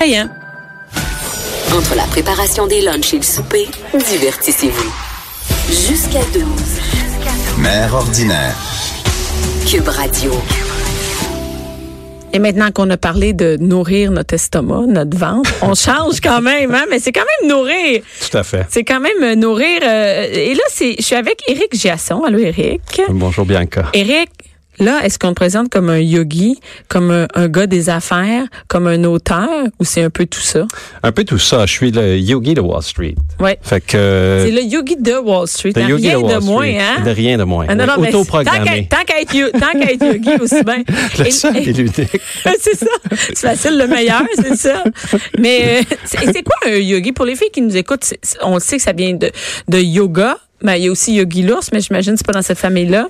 Payant. Entre la préparation des lunchs et le souper, divertissez-vous. Jusqu'à 12. Mère ordinaire. Cube Radio. Et maintenant qu'on a parlé de nourrir notre estomac, notre ventre, on change quand même, hein? mais c'est quand même nourrir. Tout à fait. C'est quand même euh, nourrir. euh, et là, c'est, je suis avec Éric Giasson. Allô, Éric? Bonjour Bianca. Éric, là, est-ce qu'on te présente comme un yogi, comme un, un gars des affaires, comme un auteur, ou c'est un peu tout ça? Un peu tout ça. Je suis le yogi de Wall Street. Ouais. Fait que. C'est le yogi de Wall Street. le hein, yogi rien de, Wall de moins, Street. hein? De rien de moins. Ah, non, non, mais tant qu'à Autoprogrammé. tant qu'à être, yogi aussi bien. Le seul et l'unique. c'est ça. C'est facile, le meilleur, c'est ça. Mais euh, c'est quoi un yogi? Pour les filles qui nous écoutent, on sait que ça vient de, de yoga. Mais il y a aussi Yogi l'ours, mais j'imagine que c'est pas dans cette famille-là.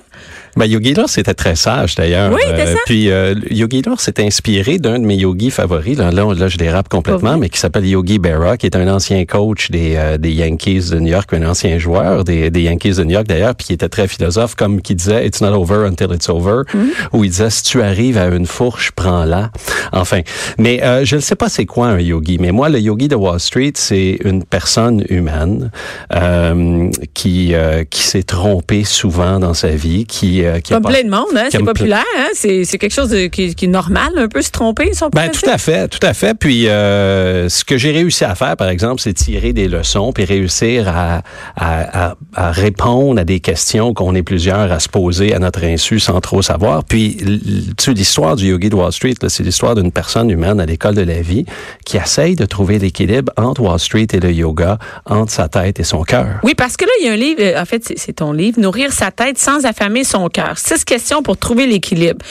Ben, Yogi Lor, c'était très sage d'ailleurs. Oui, ça. Puis euh, Yogi Lor s'est inspiré d'un de mes yogis favoris. Là, là, là, je dérape complètement, mais qui s'appelle Yogi Berra, qui est un ancien coach des, euh, des Yankees de New York, un ancien joueur des, des Yankees de New York d'ailleurs, puis qui était très philosophe, comme qui disait It's not over until it's over, Mm-hmm. où il disait si tu arrives à une fourche, prends-la. Enfin, mais euh, je ne sais pas c'est quoi un yogi, mais moi le yogi de Wall Street, c'est une personne humaine euh, qui euh, qui s'est trompée souvent dans sa vie, qui euh, qui Comme plein de monde, hein? C'est populaire, hein? C'est quelque chose de- qui, qui est normal, un peu se tromper, si on peut Ben, tout à fait, tout à fait. Puis euh, ce que j'ai réussi à faire, par exemple, c'est tirer des leçons puis réussir à, à, à, à répondre à des questions qu'on est plusieurs à se poser à notre insu sans trop savoir. Puis tu sais, l'histoire du yogi de Wall Street, c'est l'histoire d'une personne humaine à l'école de la vie qui essaye de trouver l'équilibre entre Wall Street et le yoga, entre sa tête et son cœur. Oui, parce que là, il y a un livre, euh, en fait, c'est ton livre, Nourrir sa tête sans affamer son cœur. Six questions pour trouver l'équilibre.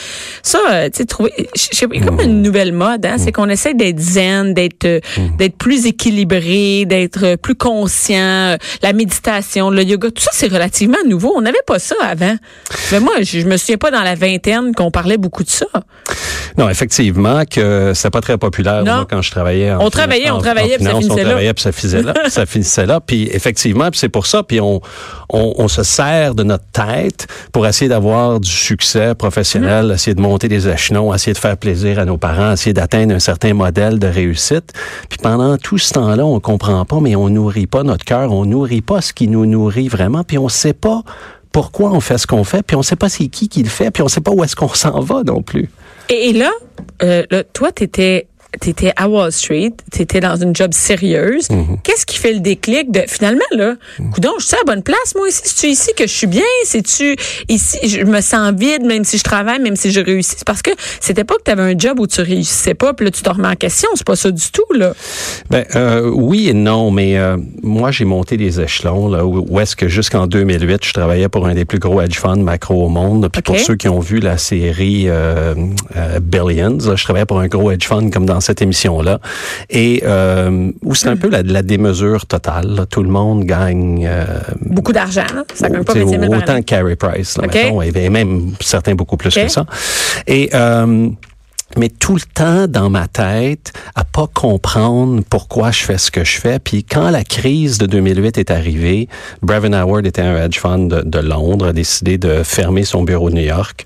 Ça, euh, tu sais, trouver, a comme une nouvelle mode, hein, c'est qu'on essaie d'être zen, d'être euh, d'être plus équilibré, d'être euh, plus conscient, la méditation, le yoga, tout ça, c'est relativement nouveau. On n'avait pas ça avant. Mais moi, je, je me souviens pas dans la vingtaine qu'on parlait beaucoup de ça. Non, effectivement, que c'est pas très populaire Non. moi, quand je travaillais. En On travaillait, en- on en travaillait, ça finissait on là. travaillait, puis ça finissait là, ça finissait là. Puis effectivement, puis c'est pour ça, puis on, on, on se sert de notre tête pour essayer d'avoir du succès professionnel, Mm-hmm. essayer de monter des échelons, essayer de faire plaisir à nos parents, essayer d'atteindre un certain modèle de réussite. Puis pendant tout ce temps-là, on comprend pas, mais on nourrit pas notre cœur, on nourrit pas ce qui nous nourrit vraiment, puis on sait pas pourquoi on fait ce qu'on fait, puis on sait pas c'est qui qui le fait, puis on sait pas où est-ce qu'on s'en va non plus. Et, et là, euh, là, toi, t'étais T'étais à Wall Street, t'étais dans une job sérieuse. Qu'est-ce qui fait le déclic de finalement là, je suis à la bonne place moi ici, c'est ici que je suis bien, c'est tu ici? Je me sens vide même si je travaille, même si je réussis. C'est parce que c'était pas que tu avais un job où tu réussissais pas, puis là tu te remets en question, c'est pas ça du tout là. Ben euh, oui et non, mais euh, moi j'ai monté des échelons là où, où est-ce que jusqu'en 2008 je travaillais pour un des plus gros hedge funds macro au monde. Puis pour ceux qui ont vu la série euh, Billions, là, je travaillais pour un gros hedge fund comme dans cette émission là, et euh, où c'est un peu la, la démesure totale. là. Tout le monde gagne. euh, Beaucoup d'argent, ça gagne pas tu sais, 25 000 par autant Carey Price, là, mettons, et même certains beaucoup plus que ça. Et euh, mais tout le temps dans ma tête à pas comprendre pourquoi je fais ce que je fais. Puis quand la crise de 2008 est arrivée, Brevin Howard était un hedge fund de, de Londres, a décidé de fermer son bureau de New York.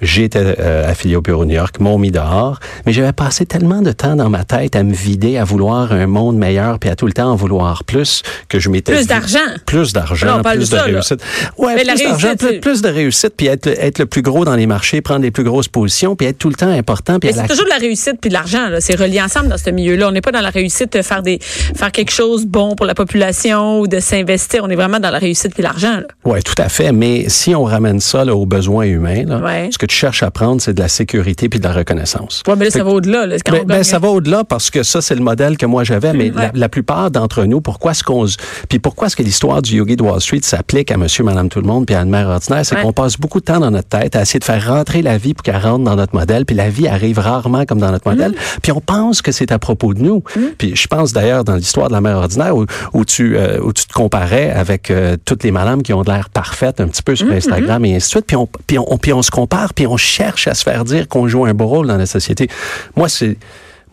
J'étais euh, affilié au bureau de New York, m'ont mis dehors, mais j'avais passé tellement de temps dans ma tête à me vider, à vouloir un monde meilleur, puis à tout le temps en vouloir plus, que je m'étais Plus d'argent. plus d'argent, plus de là. réussite. Ouais, Mais plus d'argent, plus, de réussite, puis être, être le plus gros dans les marchés, prendre les plus grosses positions, puis être tout le temps important, puis c'est la- toujours de la réussite puis de l'argent. là. C'est relié ensemble dans ce milieu-là. On n'est pas dans la réussite de faire des faire quelque chose de bon pour la population ou de s'investir. On est vraiment dans la réussite puis l'argent. Ouais, tout à fait. Mais si on ramène ça là, aux besoins humains, là, Ouais. ce que tu cherches à prendre, c'est de la sécurité puis de la reconnaissance. Ouais, mais là, ça va au-delà. là. Quand Ben, on ben, ça va au-delà parce que ça, c'est le modèle que moi j'avais, mais la, Ouais. la plupart d'entre nous, pourquoi est-ce qu'on... Puis pourquoi est-ce que l'histoire du yogi de Wall Street s'applique à monsieur, madame, tout le monde, puis à une mère ordinaire, c'est Ouais. qu'on passe beaucoup de temps dans notre tête à essayer de faire rentrer la vie pour qu'elle rentre dans notre modèle, puis la vie arrive rarement comme dans notre modèle, Mm. puis on pense que c'est à propos de nous. Puis je pense d'ailleurs dans l'histoire de la mère ordinaire où, où tu, euh, où tu te comparais avec euh, toutes les madames qui ont de l'air parfaites un petit peu sur Mm-hmm. Instagram et ainsi de suite, puis on, puis, on, puis on se compare, puis on cherche à se faire dire qu'on joue un beau rôle dans la société. Moi, c'est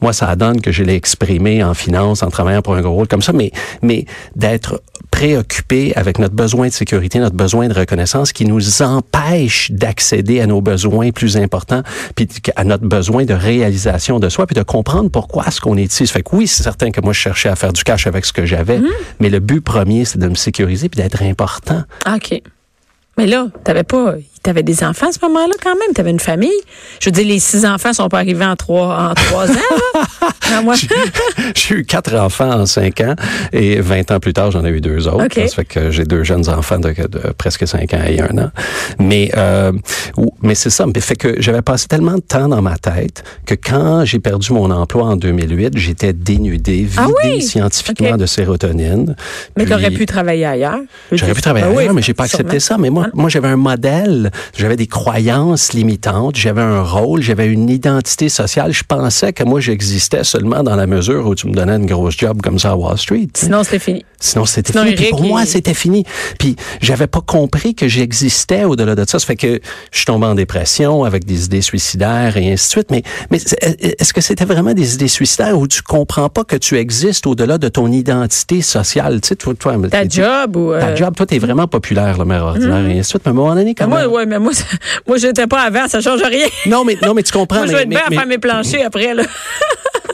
moi, ça donne que je l'ai exprimé en finance, en travaillant pour un gros rôle comme ça, mais, mais d'être préoccupé avec notre besoin de sécurité, notre besoin de reconnaissance qui nous empêche d'accéder à nos besoins plus importants, puis à notre besoin de réalisation de soi, puis de comprendre pourquoi est-ce qu'on est ici. Ça fait que oui, c'est certain que moi, je cherchais à faire du cash avec ce que j'avais, mmh. mais le but premier, c'est de me sécuriser puis d'être important. OK. Mais là, t'avais pas, t'avais des enfants à ce moment-là quand même, t'avais une famille? Je veux dire, les six enfants sont pas arrivés en trois, en trois ans. moi, j'ai eu quatre enfants en cinq ans et 20 ans plus tard, j'en ai eu deux autres. Ça fait que j'ai deux jeunes enfants de, presque cinq ans et un an. Mais, euh, mais c'est ça. Mais fait que j'avais passé tellement de temps dans ma tête que quand j'ai perdu mon emploi en 2008, j'étais dénudé, ah vidé scientifiquement de sérotonine. Mais tu aurais pu travailler ailleurs. J'aurais pu travailler ben ailleurs, mais j'ai pas accepté ça. Mais moi, moi, j'avais un modèle, j'avais des croyances limitantes, j'avais un rôle, j'avais une identité sociale. Je pensais que moi, j'existais seulement dans la mesure où tu me donnais une grosse job comme ça à Wall Street. Sinon, c'était fini. Sinon, c'était fini. Puis pour moi, c'était fini. Puis j'avais pas compris que j'existais au-delà de ça. Ça fait que je suis tombé en dépression avec des idées suicidaires et ainsi de suite. Mais, mais est-ce que c'était vraiment des idées suicidaires où tu comprends pas que tu existes au-delà de ton identité sociale? Tu sais, toi, toi ta job ou... Ta euh, job, toi, t'es vraiment populaire, le mère ordinaire et ainsi de suite. Mais à un moment donné, quand ouais, mais moi, moi, j'étais pas avant, ça change rien. Non, mais, non, mais tu comprends. moi, je vais être bien à faire mes planchers après, là.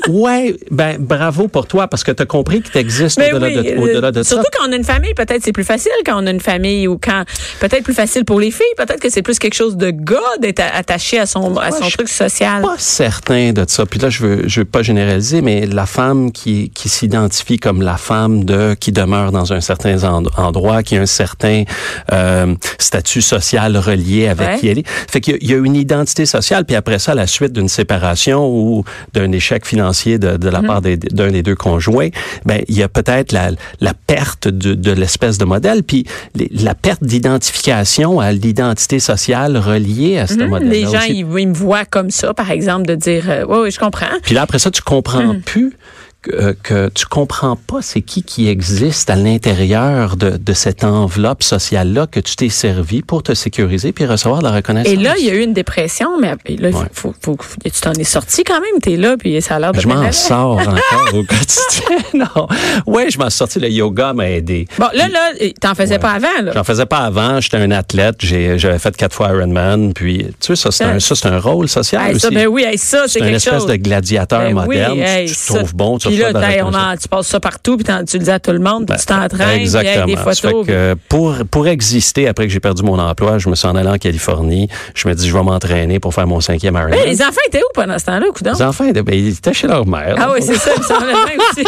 ouais, ben bravo pour toi parce que tu as compris que tu existes au-delà de, au de surtout quand on a une famille, peut-être c'est plus facile quand on a une famille ou quand peut-être plus facile pour les filles, peut-être que c'est plus quelque chose de gars d'être attaché à son à son truc social. Pas certain de ça. Puis là je veux je veux pas généraliser mais la femme qui qui s'identifie comme la femme de qui demeure dans un certain endroit, qui a un certain euh, statut social relié avec qui elle est. Fait qu'il y, a une identité sociale puis après ça la suite d'une séparation ou d'un échec financier de, la mhm. part d'un des, deux conjoints, ben il y a peut-être la, la perte de, de l'espèce de modèle, puis la perte d'identification à l'identité sociale reliée à ce mhm. modèle. Les gens, ils, me voient comme ça, par exemple, de dire, euh, oui, oui, je comprends. Puis là, après ça, tu comprends mhm. plus que, euh, que, tu comprends pas c'est qui qui existe à l'intérieur de, de cette enveloppe sociale-là que tu t'es servi pour te sécuriser puis recevoir de la reconnaissance. Et là, il y a eu une dépression, mais là, faut, faut, tu t'en es sorti quand même, t'es là, puis ça a l'air de Je m'en sors encore au quotidien. non. Ouais, je m'en suis sorti, le yoga m'a aidé. Bon, là, là, t'en faisais pas avant, là. J'en faisais pas avant, j'étais un athlète, j'avais fait quatre fois Ironman, puis tu sais, ça, c'est un, ça, c'est un rôle social aussi. Ça, ben oui, ça, c'est quelque chose. une espèce de gladiateur ben moderne, tu te trouves bon, tu puis là, on en, tu passes ça partout, puis tu le dis à tout le monde, puis tu ben, t'entraînes, puis avec des photos. Que pour, pour exister, après que j'ai perdu mon emploi, je me suis en allé en Californie. Je me dis, je vais m'entraîner pour faire mon cinquième Ironman. Hey, les enfants étaient où pendant ce temps-là, coudonc? Les enfants, ben, ils étaient chez leur mère. Ah oui, c'est ça, ils s'en aussi.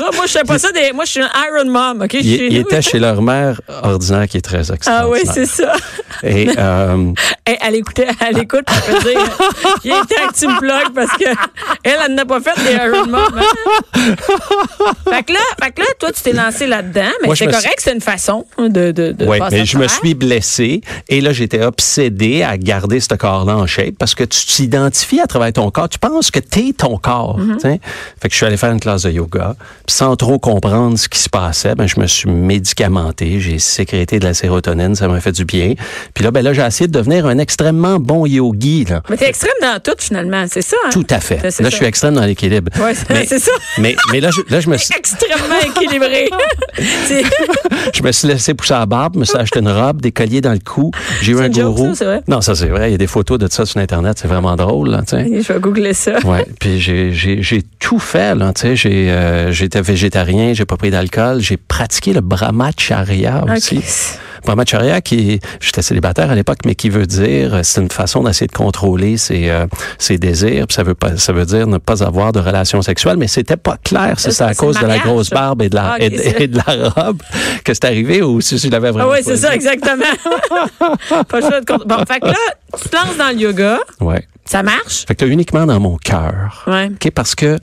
moi, je sais pas ça. Des, moi, je suis un Iron Mom, OK? Ils, ils étaient chez leur mère ordinaire qui est très extraordinaire. Ah oui, c'est ça. Et, euh, elle écoutait, elle écoute, je dire, il était un petit blog parce que elle, elle n'a pas fait des Iron Mom. Hein? fait, que là, fait que là, toi, tu t'es lancé là-dedans, mais c'est correct, c'est une façon de, de, de Oui, mais je me suis blessé et là, j'étais obsédé à garder ce corps-là en shape parce que tu t'identifies à travers ton corps. Tu penses que t'es ton corps. Mm-hmm. Fait que je suis allé faire une classe de yoga. Puis sans trop comprendre ce qui se passait, ben, je me suis médicamenté. J'ai sécrété de la sérotonine. Ça m'a fait du bien. Puis là, ben là, j'ai essayé de devenir un extrêmement bon yogi. Là. Mais t'es extrême dans tout, finalement. C'est ça. Hein? Tout à fait. Là, je suis extrême dans l'équilibre. Oui, c'est ça. Mais, mais là, je, là, je me suis... Extrêmement équilibré. je me suis laissé pousser la barbe, me suis acheté une robe, des colliers dans le cou. J'ai eu un gourou. Non, ça c'est vrai. Il y a des photos de ça sur Internet. C'est vraiment drôle. Là, je vais googler ça. Ouais. Puis j'ai tout fait. Là, j'ai euh, j'étais végétarien, j'ai pas pris d'alcool, j'ai pratiqué le brahmacharya aussi. Brahmacharya, qui j'étais célibataire à l'époque, mais qui veut dire, c'est une façon d'essayer de contrôler ses, euh, ses désirs. Puis ça veut pas, ça veut dire ne pas avoir de relations sexuelles, mais c'était pas clair si c'est à cause de la grosse barbe et de la, ah, et, de la robe que c'est arrivé ou si tu l'avais vraiment. Ah oui, c'est ça, exactement. pas de Bon, fait que là, tu te lances dans le yoga. Ouais. Ça marche? Fait que là, uniquement dans mon cœur. Ouais. OK, parce que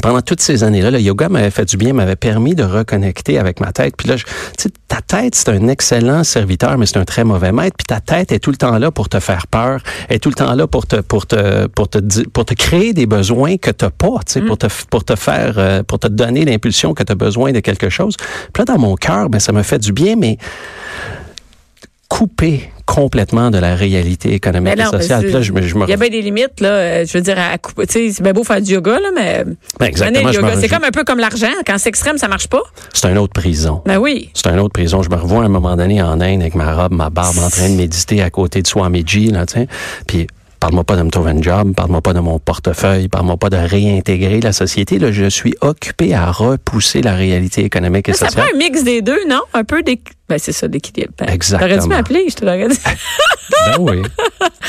pendant toutes ces années-là, le yoga m'avait fait du bien, m'avait permis de reconnecter avec ma tête. Puis là, tu sais, ta tête, c'est un excellent serviteur, mais c'est un très mauvais maître. Puis ta tête est tout le temps là pour te faire peur, est tout le temps là pour te pour te pour te pour te créer des besoins que t'as pas, tu sais, pour te pour te faire euh, pour te donner l'impulsion que tu as besoin de quelque chose. Puis là, dans mon cœur, ben ça me fait du bien, mais coupé complètement de la réalité économique non, et sociale. mais Puis là, je, me- je me Il y a bien des limites, là. euh, Je veux dire, à couper. Tu sais, c'est bien beau faire du yoga, là, mais. Ben, exactement. C'est comme un peu comme l'argent. Quand c'est extrême, ça marche pas. c'est une autre prison. Ben oui. C'est une autre prison. Je me revois à un moment donné en Inde avec ma robe, ma barbe, en train de méditer à côté de Swamiji, là, tu sais. Puis, parle-moi pas de me trouver un job, parle-moi pas de mon portefeuille, parle-moi pas de réintégrer la société. Là, je suis occupé à repousser la réalité économique et Ça sociale. prend un mix des deux, non? Un peu d'équilibre. Ben, c'est ça, l'équilibre. Ben, Exactement. T'aurais dû m'appeler, je te l'aurais dit. Ben oui.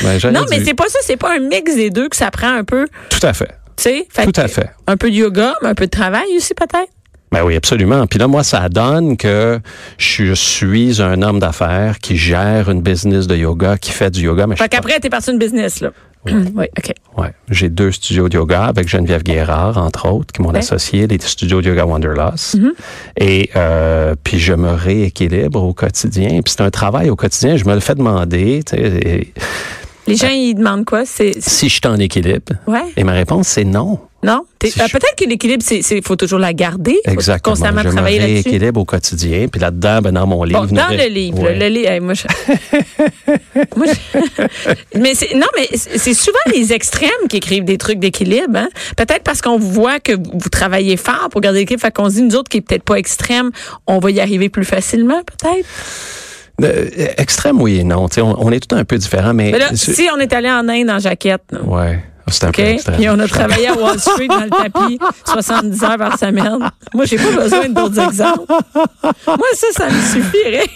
Ben, non, mais c'est pas ça. C'est pas un mix des deux que ça prend un peu. Tout à fait. Tu sais? Tout à fait. Un peu de yoga, mais un peu de travail aussi, peut-être. Ben oui, absolument. Puis là, moi, ça donne que je suis un homme d'affaires qui gère une business de yoga, qui fait du yoga. Mais Fait qu'après, t'es parti d'une business, là. oui, OK. Ouais. J'ai deux studios de yoga avec Geneviève Guérard, entre autres, qui est mon Ouais. associé, les studios de yoga Wanderlust. Mm-hmm. Et euh, puis je me rééquilibre au quotidien. Puis c'est un travail au quotidien. Je me le fais demander. et Les gens, ils demandent quoi? C'est- si je suis en équilibre. Ouais. Et ma réponse, c'est non. Non? Euh, Peut-être que l'équilibre, c'est, faut toujours la garder. Faut Exactement. constamment je me travailler là-dessus. rééquilibre au quotidien. Puis là-dedans, ben, dans mon livre. Bon, dans le livre, Ouais. le livre, hey, moi, je- Moi, je- mais non, mais c'est souvent les extrêmes qui écrivent des trucs d'équilibre. Hein? Peut-être parce qu'on voit que vous, travaillez fort pour garder l'équilibre, fait qu'on se dit nous autres qui est peut-être pas extrême, on va y arriver plus facilement, peut-être? Euh, extrême, oui et non. On, on est tout un peu différents, mais. Mais là, si on est allé en Inde en jaquette, là, Ouais. C'est un OK? peu extrême. Puis on a travaillé à Wall Street dans le tapis 70 heures par semaine. Moi, j'ai pas besoin d'autres exemples. Moi, ça, ça me suffirait.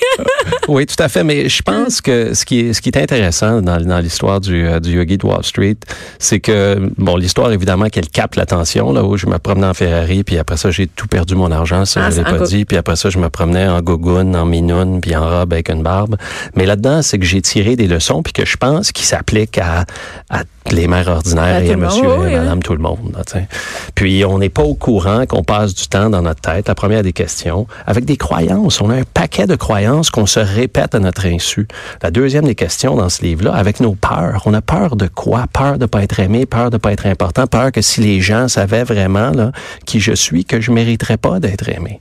Oui, tout à fait. Mais je pense que ce qui est, ce qui est intéressant dans, dans l'histoire du, euh, du yogi de Wall Street, c'est que, bon, l'histoire, évidemment, qu'elle capte l'attention, là, où je me promenais en Ferrari, puis après ça, j'ai tout perdu mon argent, ça, Ah, je l'ai pas dit, puis après ça, je me promenais en gogoune, en minoune, puis en robe avec une barbe. Mais là-dedans, c'est que j'ai tiré des leçons, puis que je pense qu'ils s'appliquent à, à les mères ordinaires À et à monde, monsieur et oui. madame tout le monde. là. Puis on n'est pas au courant qu'on passe du temps dans notre tête, la première des questions, avec des croyances. On a un paquet de croyances qu'on se répète à notre insu. La deuxième des questions dans ce livre-là, avec nos peurs. On a peur de quoi? Peur de pas être aimé, peur de pas être important, peur que si les gens savaient vraiment là, qui je suis, que je mériterais pas d'être aimé.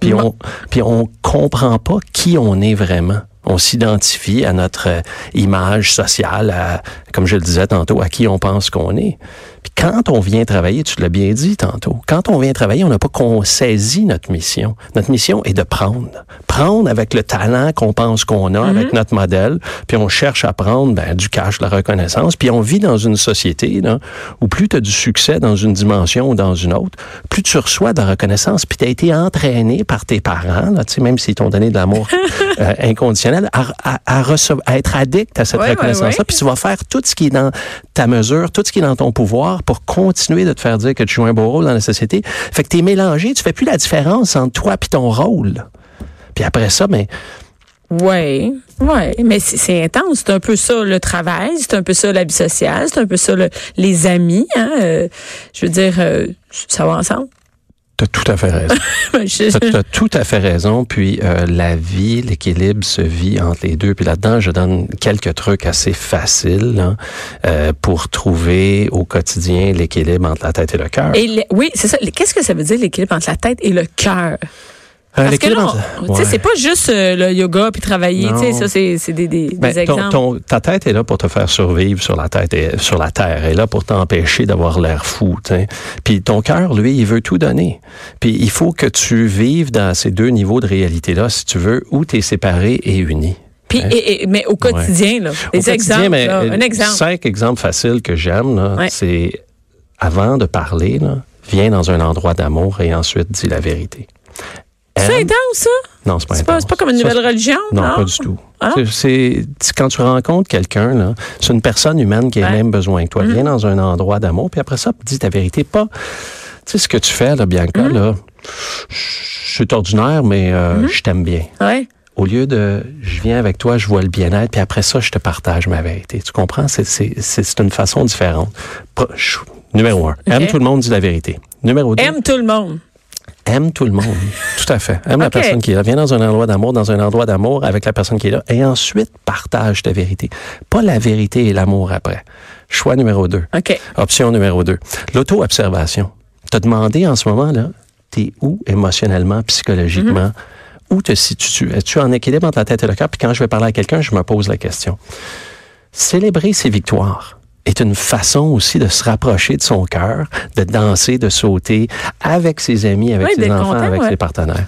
Puis on, puis on comprend pas qui on est vraiment. On s'identifie à notre euh, image sociale, comme je le disais tantôt, à qui on pense qu'on est. Puis quand on vient travailler, tu l'as bien dit tantôt, quand on vient travailler, on n'a pas qu'on saisit notre mission. Notre mission est de prendre. Prendre avec le talent qu'on pense qu'on a, avec notre modèle, puis on cherche à prendre ben, du cash, de la reconnaissance, puis on vit dans une société là, où plus tu as du succès dans une dimension ou dans une autre, plus tu reçois de la reconnaissance, puis tu as été entraîné par tes parents, là, même s'ils t'ont donné de l'amour euh, inconditionnel, à, à, à, recevoir- à être addict à cette Ouais, ouais, reconnaissance-là, ouais. puis tu vas faire tout ce qui est dans ta mesure, tout ce qui est dans ton pouvoir pour continuer de te faire dire que tu joues un beau rôle dans la société. Fait que tu es mélangé, tu fais plus la différence entre toi et ton rôle. Puis après ça, ben, Oui, oui, mais c'est- intense. C'est un peu ça le travail, c'est un peu ça la vie sociale, c'est un peu ça le- les amis. Hein? euh, je veux dire, euh, ça va ensemble. Tu as tout à fait raison. Je- Tu as tout à fait raison. Puis euh, la vie, l'équilibre se vit entre les deux. Puis là-dedans, je donne quelques trucs assez faciles là, euh, pour trouver au quotidien l'équilibre entre la tête et le cœur. Oui, c'est ça. Qu'est-ce que ça veut dire l'équilibre entre la tête et le cœur? Euh, Parce que là, Ouais. c'est pas juste euh, le yoga puis travailler. Tu sais, Non. ça, c'est des, des, Ben, des exemples. ton- ta tête est là pour te faire survivre sur la tête et sur la terre. Elle est là pour t'empêcher d'avoir l'air fou. t'sais. Puis ton cœur, lui, il veut tout donner. Puis il faut que tu vives dans ces deux niveaux de réalité-là, si tu veux, où tu es séparé et uni. Puis, et- et- mais au quotidien, là, des quotidien, exemples. mais, là, euh, un exemple. Cinq exemples faciles que j'aime, là, Ouais. c'est avant de parler, là, viens dans un endroit d'amour et ensuite dis la vérité. C'est intense, ça? Non, c'est pas C'est pas, intense. c'est pas comme une Ça, nouvelle religion? non, pas du tout. Ah. C'est- C'est c'est- quand tu rencontres quelqu'un, c'est une personne humaine qui a Ouais. Mm-hmm. le même besoin que toi. Viens dans un endroit d'amour, puis après ça, dis ta vérité. Pas, tu sais ce que tu fais, là, Bianca, Mm-hmm. là, je suis ordinaire, mais euh, je t'aime bien. Ouais. Au lieu de, je viens avec toi, je vois le bien-être, puis après ça, je te partage ma vérité. Tu comprends? C'est- C'est c'est- c'est une façon différente. Numéro un, aime tout le monde, dis la vérité. Numéro deux, Aime tout le monde. Aime tout le monde. tout à fait. Aime la personne qui est là. Viens dans un endroit d'amour, dans un endroit d'amour avec la personne qui est là. Et ensuite, partage ta vérité. Pas la vérité et l'amour après. Choix numéro deux. Option numéro deux. L'auto-observation. Te demander en ce moment, là, t'es où émotionnellement, psychologiquement? où te situes-tu? Es-tu en équilibre entre la tête et le cœur? Puis quand je vais parler à quelqu'un, je me pose la question. Célébrer ses victoires est une façon aussi de se rapprocher de son cœur, de danser, de sauter avec ses amis, avec Oui, ses enfants, content, avec ouais. ses partenaires.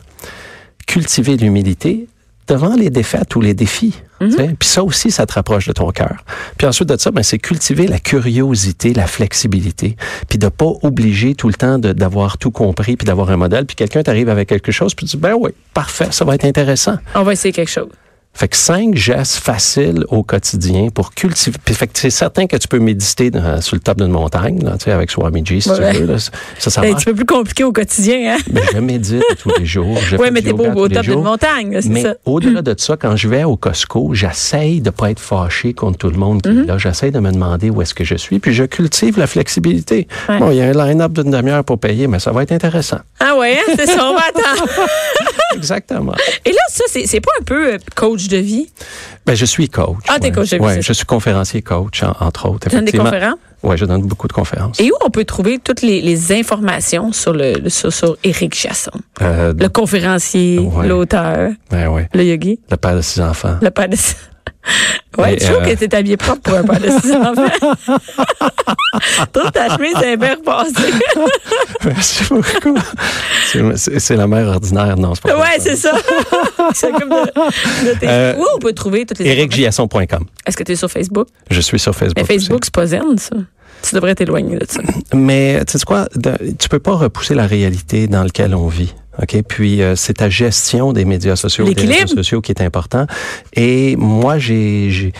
Cultiver l'humilité devant les défaites ou les défis. Mhm. Puis ça aussi, ça te rapproche de ton cœur. Puis ensuite de ça, ben, c'est cultiver la curiosité, la flexibilité, puis de pas obliger tout le temps d'avoir tout compris, puis d'avoir un modèle. Puis quelqu'un t'arrive avec quelque chose, puis tu dis, ben oui, parfait, ça va être intéressant. On va essayer quelque chose. Fait que cinq gestes faciles au quotidien pour cultiver. Puis fait que c'est certain que tu peux méditer dans- sur le top d'une montagne, là, tu sais, avec Swamiji, si Ouais. tu veux. là. Ça, ça un petit peu plus compliqué au quotidien, hein? Mais je médite tous les jours. Oui, mais t'es yoga au top d'une montagne, c'est Mais ça. au-delà de ça, quand je vais au Costco, j'essaye de pas être fâché contre tout le monde qui est là. J'essaye de me demander où est-ce que je suis, puis je cultive la flexibilité. Ouais. Bon, il y a un line-up d'une demi-heure pour payer, mais ça va être intéressant. Ah ouais, hein? c'est ça, on va attendre. Exactement. Et là, ça, c'est pas un peu euh, coach de vie? Ben, je suis coach. Ah, t'es ouais. coach de vie, Ouais, je suis conférencier coach, en- entre autres. Tu donnes des conférences? Oui, je donne beaucoup de conférences. Et où on peut trouver toutes les, les informations sur le, sur, sur Éric Chasson? Euh, Le conférencier, Ouais. l'auteur, ben le yogi, le père de six enfants. le père de... Ouais, tu trouves euh, que t'es habillé propre pour un père de six enfants. Toute ta chemise est bien repassée. Merci beaucoup. C'est- la mère ordinaire, non, c'est pas Ouais, c'est ça. c'est comme de, de tes- Euh, Où on peut trouver toutes les? EricJasson.com. Est-ce que tu es sur Facebook? Je suis sur Facebook. Mais Facebook, c'est pas zen, ça. Tu devrais t'éloigner de ça. Mais tu sais quoi, tu peux pas repousser la réalité dans laquelle on vit. OK? Puis euh, c'est ta gestion des médias sociaux, des réseaux sociaux qui est important. Et moi, j'ai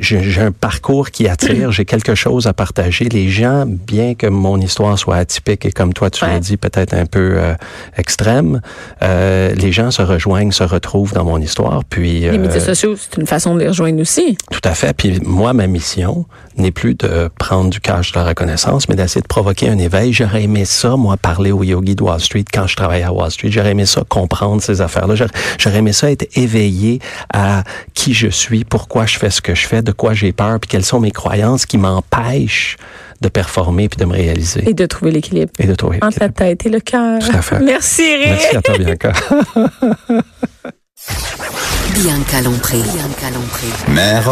j'ai un parcours qui attire, j'ai quelque chose à partager. Les gens, bien que mon histoire soit atypique et comme toi tu Ouais. l'as dit, peut-être un peu euh, extrême, euh, les gens se rejoignent, se retrouvent dans mon histoire. Puis Les euh, médias sociaux, c'est une façon de les rejoindre aussi. tout à fait. Puis moi, ma mission n'est plus de prendre du cash de la reconnaissance, mais d'essayer de provoquer un éveil. J'aurais aimé ça, moi, parler au yogi de Wall Street quand je travaillais à Wall Street. J'aurais aimé ça comprendre ces affaires-là. J'aurais- aimé ça être éveillé à qui je suis, pourquoi je fais ce que je fais, de quoi j'ai peur, puis quelles sont mes croyances qui m'empêchent de performer puis de me réaliser Et de trouver l'équilibre et de trouver. entre la tête et le cœur. Tout à fait. Merci, Eric. Merci à toi, Bianca. Bianca Lompré. Bianca Lompré. Mère